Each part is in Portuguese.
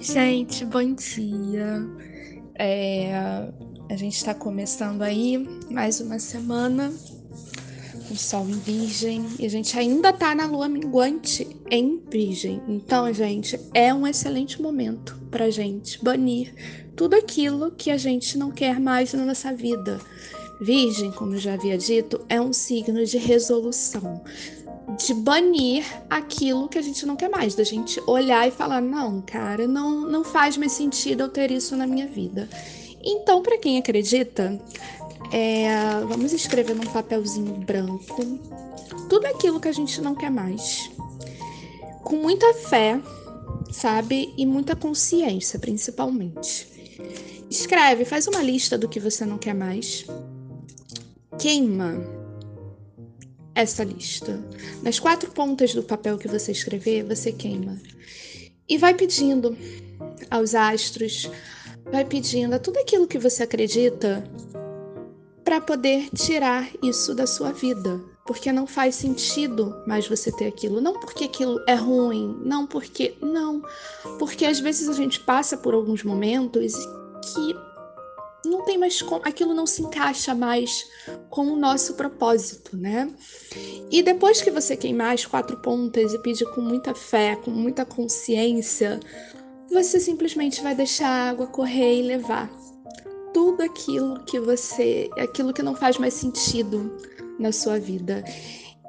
Gente, bom dia. É, a gente está começando aí mais uma semana com Sol em Virgem e a gente ainda tá na Lua minguante em Virgem. Então, gente, é um excelente momento para gente banir tudo aquilo que a gente não quer mais na nossa vida. Virgem, como eu já havia dito, é um signo de resolução de banir aquilo que a gente não quer mais, da gente olhar e falar: não, cara, não, não faz mais sentido eu ter isso na minha vida. Então, para quem acredita, é, vamos escrever num papelzinho branco tudo aquilo que a gente não quer mais. Com muita fé, sabe? E muita consciência, principalmente. Escreve, faz uma lista do que você não quer mais. Queima essa lista. Nas quatro pontas do papel que você escrever, você queima. E vai pedindo aos astros, vai pedindo a tudo aquilo que você acredita para poder tirar isso da sua vida. Porque não faz sentido mais você ter aquilo. Não porque aquilo é ruim, não porque. Não. Porque às vezes a gente passa por alguns momentos que não tem mais como, aquilo não se encaixa mais com o nosso propósito, né? E depois que você queimar as quatro pontas e pedir com muita fé, com muita consciência, você simplesmente vai deixar a água correr e levar tudo aquilo que você, aquilo que não faz mais sentido na sua vida.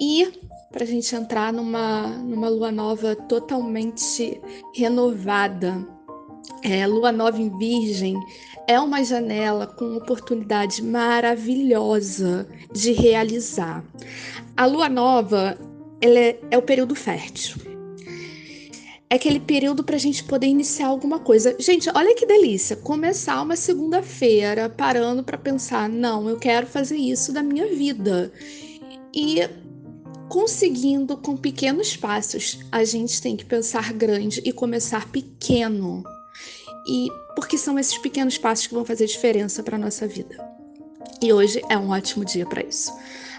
E para a gente entrar numa, numa lua nova totalmente renovada, é, lua nova em Virgem é uma janela com oportunidade maravilhosa de realizar. A lua nova é, é o período fértil. É aquele período para a gente poder iniciar alguma coisa. Gente, olha que delícia! Começar uma segunda-feira parando para pensar: não, eu quero fazer isso da minha vida. E conseguindo com pequenos passos, a gente tem que pensar grande e começar pequeno e porque são esses pequenos passos que vão fazer diferença para nossa vida. E hoje é um ótimo dia para isso.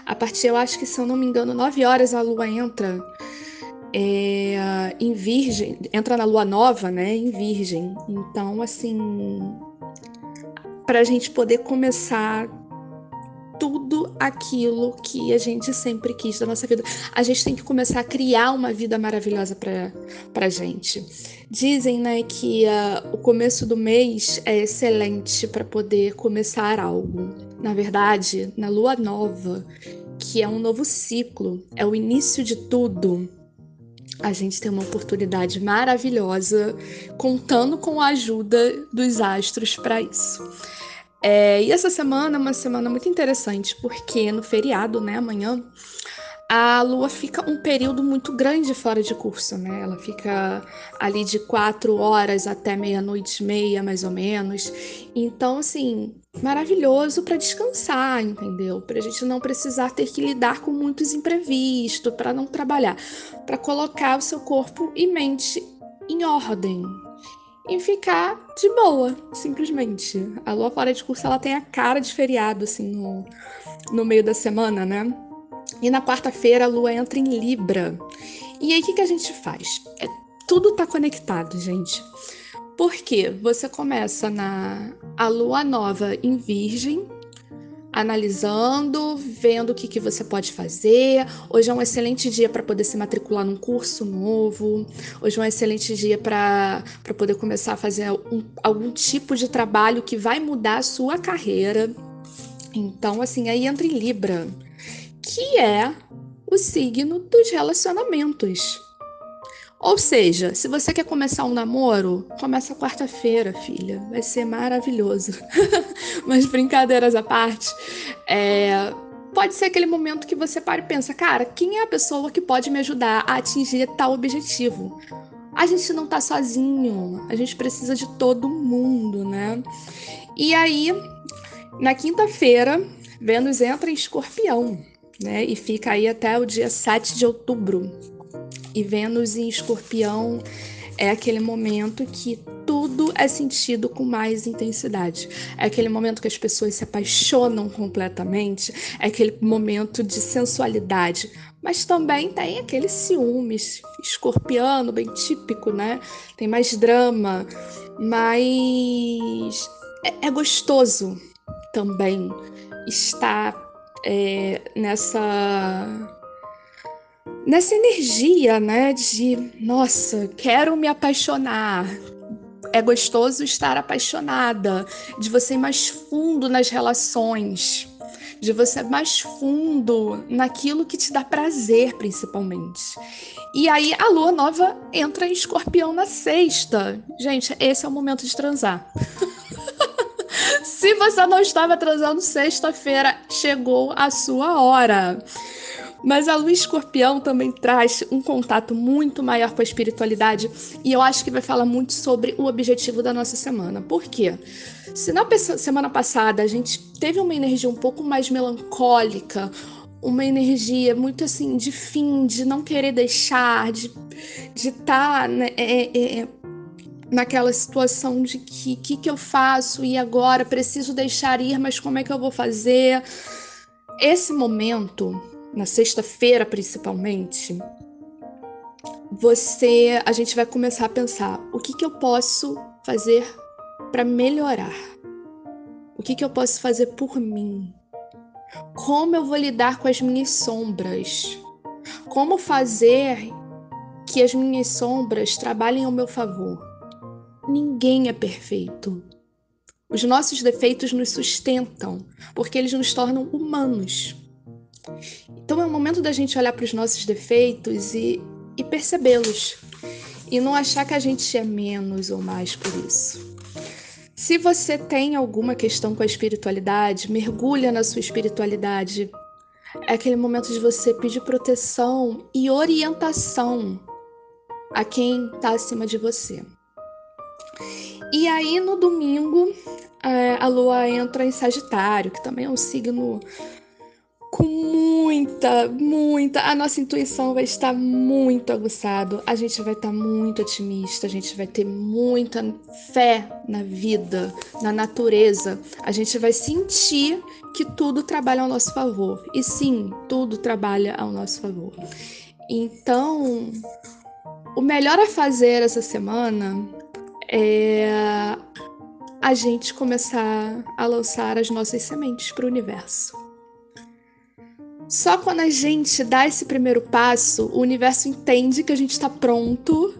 A partir, eu acho que se eu não me engano, 9 horas a lua entra é, em Virgem, entra na lua nova, né? Em Virgem. Então, assim, para a gente poder começar tudo aquilo que a gente sempre quis da nossa vida. A gente tem que começar a criar uma vida maravilhosa para a gente. Dizem, né, que uh, o começo do mês é excelente para poder começar algo. Na verdade, na lua nova, que é um novo ciclo, é o início de tudo. A gente tem uma oportunidade maravilhosa contando com a ajuda dos astros para isso. É, e essa semana é uma semana muito interessante, porque no feriado, né, amanhã, a Lua fica um período muito grande fora de curso, né? Ela fica ali de quatro horas até meia-noite e meia, mais ou menos. Então, assim, maravilhoso para descansar, entendeu? Para a gente não precisar ter que lidar com muitos imprevistos, para não trabalhar, para colocar o seu corpo e mente em ordem, e ficar de boa, simplesmente. A lua fora de curso ela tem a cara de feriado, assim, no, no meio da semana, né? E na quarta-feira a lua entra em Libra. E aí o que, que a gente faz? É, tudo tá conectado, gente. Porque você começa na a lua nova em Virgem, analisando, vendo o que, que você pode fazer. Hoje é um excelente dia para poder se matricular num curso novo. Hoje é um excelente dia para poder começar a fazer um, algum tipo de trabalho que vai mudar a sua carreira. Então, assim, aí entra em Libra, que é o signo dos relacionamentos. Ou seja, se você quer começar um namoro, começa quarta-feira, filha. Vai ser maravilhoso. Mas brincadeiras à parte, é... pode ser aquele momento que você para e pensa, cara, quem é a pessoa que pode me ajudar a atingir tal objetivo? A gente não tá sozinho, a gente precisa de todo mundo, né? E aí, na quinta-feira, Vênus entra em escorpião, né? E fica aí até o dia 7 de outubro. E Vênus em Escorpião é aquele momento que tudo é sentido com mais intensidade. É aquele momento que as pessoas se apaixonam completamente, é aquele momento de sensualidade, mas também tem aquele ciúmes escorpiano, bem típico, né? Tem mais drama, mas é, é gostoso também estar é, nessa nessa energia, né? De nossa, quero me apaixonar. É gostoso estar apaixonada, de você ir mais fundo nas relações, de você ir mais fundo naquilo que te dá prazer, principalmente. E aí a lua nova entra em escorpião na sexta. Gente, esse é o momento de transar. Se você não estava transando sexta-feira, chegou a sua hora. Mas a lua escorpião também traz um contato muito maior com a espiritualidade e eu acho que vai falar muito sobre o objetivo da nossa semana. Por quê? Se na semana passada a gente teve uma energia um pouco mais melancólica, uma energia muito assim de fim, de não querer deixar, de estar tá, né, é, é, é, naquela situação de que que, que eu faço e agora preciso deixar ir, mas como é que eu vou fazer? Esse momento na sexta-feira principalmente, você, a gente vai começar a pensar o que, que eu posso fazer para melhorar, o que, que eu posso fazer por mim, como eu vou lidar com as minhas sombras, como fazer que as minhas sombras trabalhem ao meu favor. Ninguém é perfeito. Os nossos defeitos nos sustentam, porque eles nos tornam humanos. Então é o momento da gente olhar para os nossos defeitos e, e percebê-los. E não achar que a gente é menos ou mais por isso. Se você tem alguma questão com a espiritualidade, mergulha na sua espiritualidade. É aquele momento de você pedir proteção e orientação a quem está acima de você. E aí no domingo é, a lua entra em Sagitário, que também é um signo com muita, muita. A nossa intuição vai estar muito aguçado. A gente vai estar muito otimista. A gente vai ter muita fé na vida, na natureza. A gente vai sentir que tudo trabalha ao nosso favor. E sim, tudo trabalha ao nosso favor. Então, o melhor a fazer essa semana é a gente começar a lançar as nossas sementes para o universo. Só quando a gente dá esse primeiro passo, o universo entende que a gente está pronto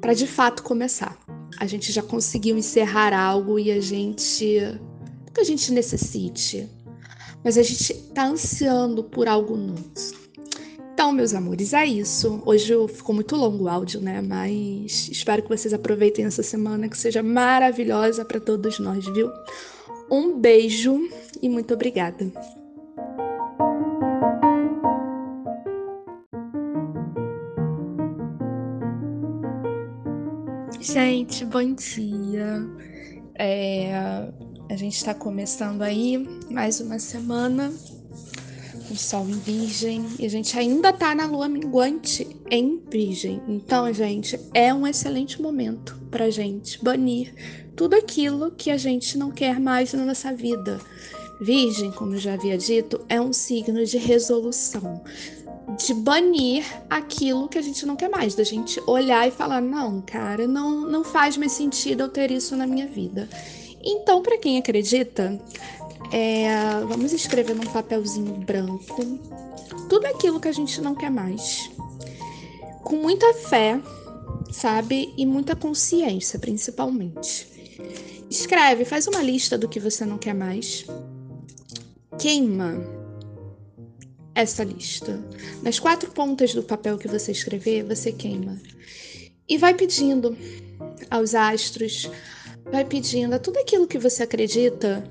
para de fato começar. A gente já conseguiu encerrar algo e a gente. Não que a gente necessite, mas a gente está ansiando por algo novo. Então, meus amores, é isso. Hoje ficou muito longo o áudio, né? Mas espero que vocês aproveitem essa semana, que seja maravilhosa para todos nós, viu? Um beijo e muito obrigada. Gente, bom dia. É, a gente está começando aí mais uma semana com Sol em Virgem e a gente ainda tá na Lua minguante em Virgem. Então, gente, é um excelente momento para gente banir tudo aquilo que a gente não quer mais na nossa vida. Virgem, como eu já havia dito, é um signo de resolução de banir aquilo que a gente não quer mais, da gente olhar e falar: não, cara, não, não faz mais sentido eu ter isso na minha vida. Então, para quem acredita, é, vamos escrever num papelzinho branco tudo aquilo que a gente não quer mais. Com muita fé, sabe? E muita consciência, principalmente. Escreve, faz uma lista do que você não quer mais. Queima essa lista. Nas quatro pontas do papel que você escrever, você queima. E vai pedindo aos astros, vai pedindo a tudo aquilo que você acredita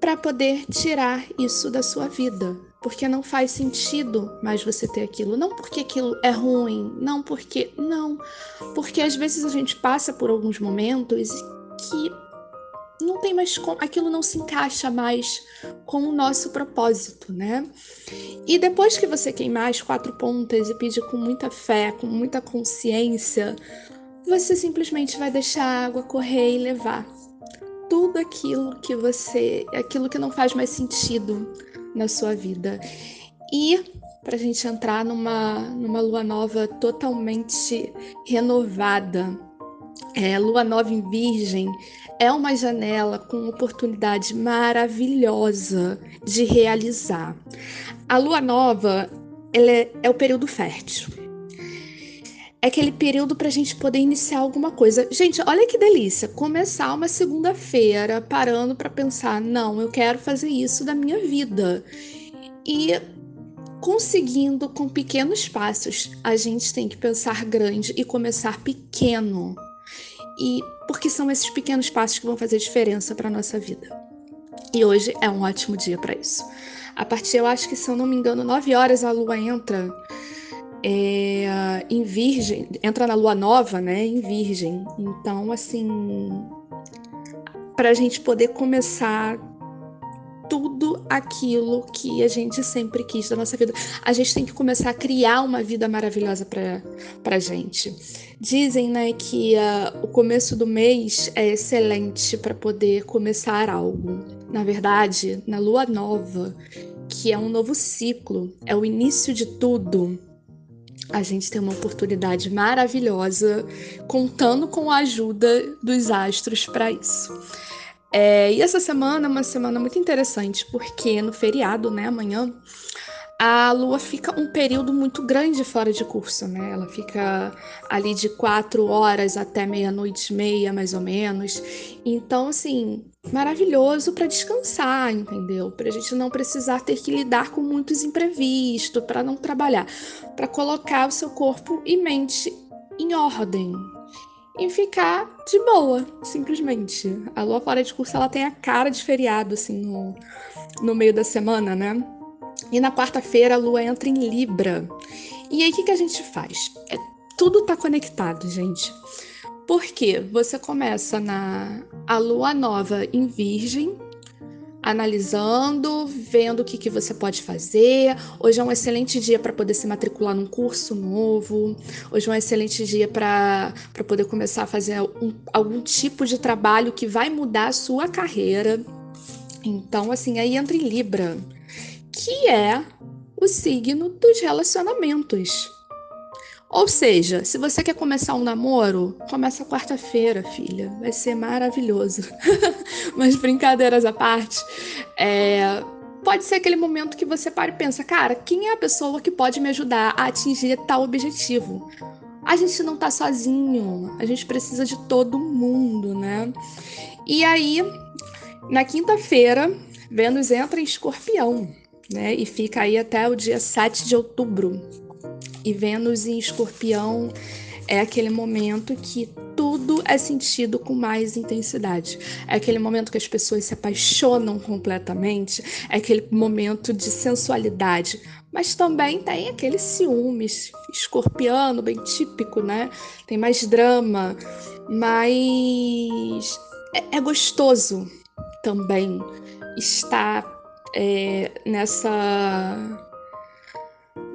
para poder tirar isso da sua vida. Porque não faz sentido mais você ter aquilo. Não porque aquilo é ruim, não porque. Não. Porque às vezes a gente passa por alguns momentos que não tem mais como, aquilo não se encaixa mais com o nosso propósito, né? E depois que você queimar as quatro pontas e pedir com muita fé, com muita consciência, você simplesmente vai deixar a água correr e levar tudo aquilo que você, aquilo que não faz mais sentido na sua vida. E para a gente entrar numa, numa lua nova totalmente renovada. É, lua nova em Virgem é uma janela com oportunidade maravilhosa de realizar. A lua nova é, é o período fértil. É aquele período para a gente poder iniciar alguma coisa. Gente, olha que delícia! Começar uma segunda-feira parando para pensar: não, eu quero fazer isso da minha vida. E conseguindo com pequenos passos, a gente tem que pensar grande e começar pequeno. E porque são esses pequenos passos que vão fazer diferença para nossa vida. E hoje é um ótimo dia para isso. A partir, eu acho que se eu não me engano, 9 horas a lua entra é, em Virgem, entra na lua nova, né? Em Virgem. Então, assim, para a gente poder começar tudo aquilo que a gente sempre quis da nossa vida. A gente tem que começar a criar uma vida maravilhosa para a gente. Dizem né, que uh, o começo do mês é excelente para poder começar algo. Na verdade, na lua nova, que é um novo ciclo, é o início de tudo. A gente tem uma oportunidade maravilhosa contando com a ajuda dos astros para isso. É, e essa semana é uma semana muito interessante, porque no feriado, né, amanhã, a Lua fica um período muito grande fora de curso, né? Ela fica ali de quatro horas até meia-noite e meia, mais ou menos. Então, assim, maravilhoso para descansar, entendeu? Para a gente não precisar ter que lidar com muitos imprevistos, para não trabalhar, para colocar o seu corpo e mente em ordem, e ficar de boa, simplesmente. A lua fora de curso ela tem a cara de feriado, assim, no, no meio da semana, né? E na quarta-feira a lua entra em Libra. E aí o que, que a gente faz? É, tudo tá conectado, gente. Porque você começa na a lua nova em Virgem, analisando, vendo o que, que você pode fazer. Hoje é um excelente dia para poder se matricular num curso novo. Hoje é um excelente dia para poder começar a fazer um, algum tipo de trabalho que vai mudar a sua carreira. Então, assim, aí entra em Libra, que é o signo dos relacionamentos. Ou seja, se você quer começar um namoro, começa quarta-feira, filha. Vai ser maravilhoso. Mas brincadeiras à parte, é... pode ser aquele momento que você para e pensa, cara, quem é a pessoa que pode me ajudar a atingir tal objetivo? A gente não tá sozinho, a gente precisa de todo mundo, né? E aí, na quinta-feira, Vênus entra em escorpião, né? E fica aí até o dia 7 de outubro. E Vênus em Escorpião é aquele momento que tudo é sentido com mais intensidade. É aquele momento que as pessoas se apaixonam completamente, é aquele momento de sensualidade. Mas também tem aquele ciúmes escorpiano, bem típico, né? Tem mais drama, mas é, é gostoso também estar é, nessa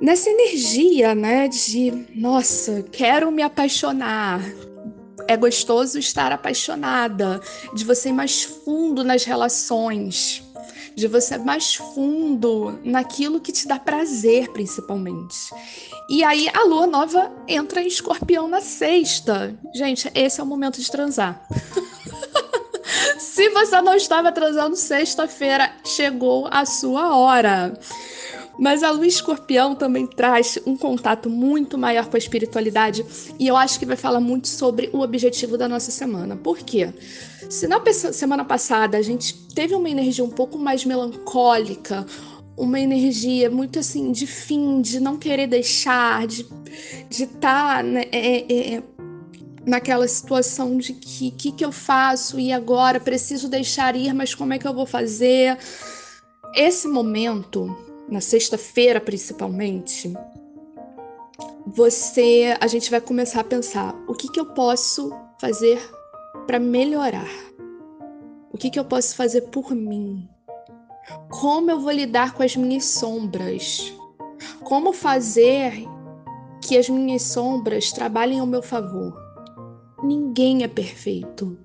nessa energia, né, de nossa, quero me apaixonar. É gostoso estar apaixonada, de você ir mais fundo nas relações, de você ir mais fundo naquilo que te dá prazer, principalmente. E aí a lua nova entra em escorpião na sexta. Gente, esse é o momento de transar. Se você não estava transando sexta-feira, chegou a sua hora. Mas a lua escorpião também traz um contato muito maior com a espiritualidade e eu acho que vai falar muito sobre o objetivo da nossa semana. Por quê? Se na semana passada a gente teve uma energia um pouco mais melancólica, uma energia muito assim de fim, de não querer deixar, de estar tá, né, é, é, é, naquela situação de que que, que eu faço e agora preciso deixar ir, mas como é que eu vou fazer? Esse momento na sexta-feira principalmente, você, a gente vai começar a pensar o que, que eu posso fazer para melhorar, o que, que eu posso fazer por mim, como eu vou lidar com as minhas sombras, como fazer que as minhas sombras trabalhem ao meu favor. Ninguém é perfeito.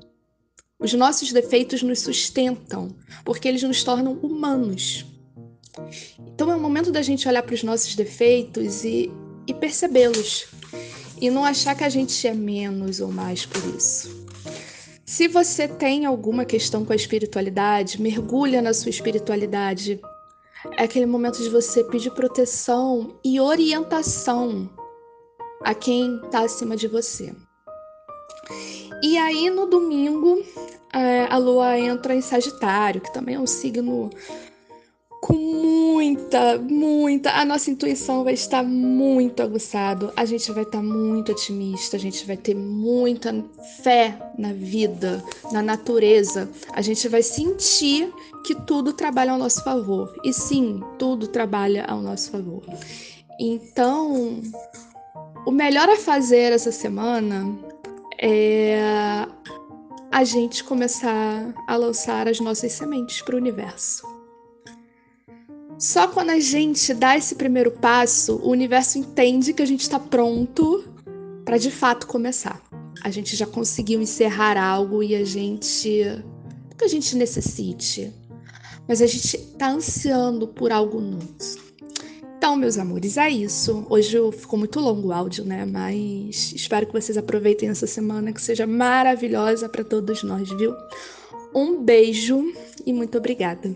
Os nossos defeitos nos sustentam, porque eles nos tornam humanos. Então é o momento da gente olhar para os nossos defeitos e, e percebê-los. E não achar que a gente é menos ou mais por isso. Se você tem alguma questão com a espiritualidade, mergulha na sua espiritualidade. É aquele momento de você pedir proteção e orientação a quem está acima de você. E aí no domingo é, a lua entra em Sagitário, que também é um signo muita, muita. A nossa intuição vai estar muito aguçado. A gente vai estar muito otimista. A gente vai ter muita fé na vida, na natureza. A gente vai sentir que tudo trabalha ao nosso favor. E sim, tudo trabalha ao nosso favor. Então, o melhor a fazer essa semana é a gente começar a lançar as nossas sementes para o universo. Só quando a gente dá esse primeiro passo, o universo entende que a gente está pronto para de fato começar. A gente já conseguiu encerrar algo e a gente. Não que a gente necessite, mas a gente está ansiando por algo novo. Então, meus amores, é isso. Hoje ficou muito longo o áudio, né? Mas espero que vocês aproveitem essa semana, que seja maravilhosa para todos nós, viu? Um beijo e muito obrigada.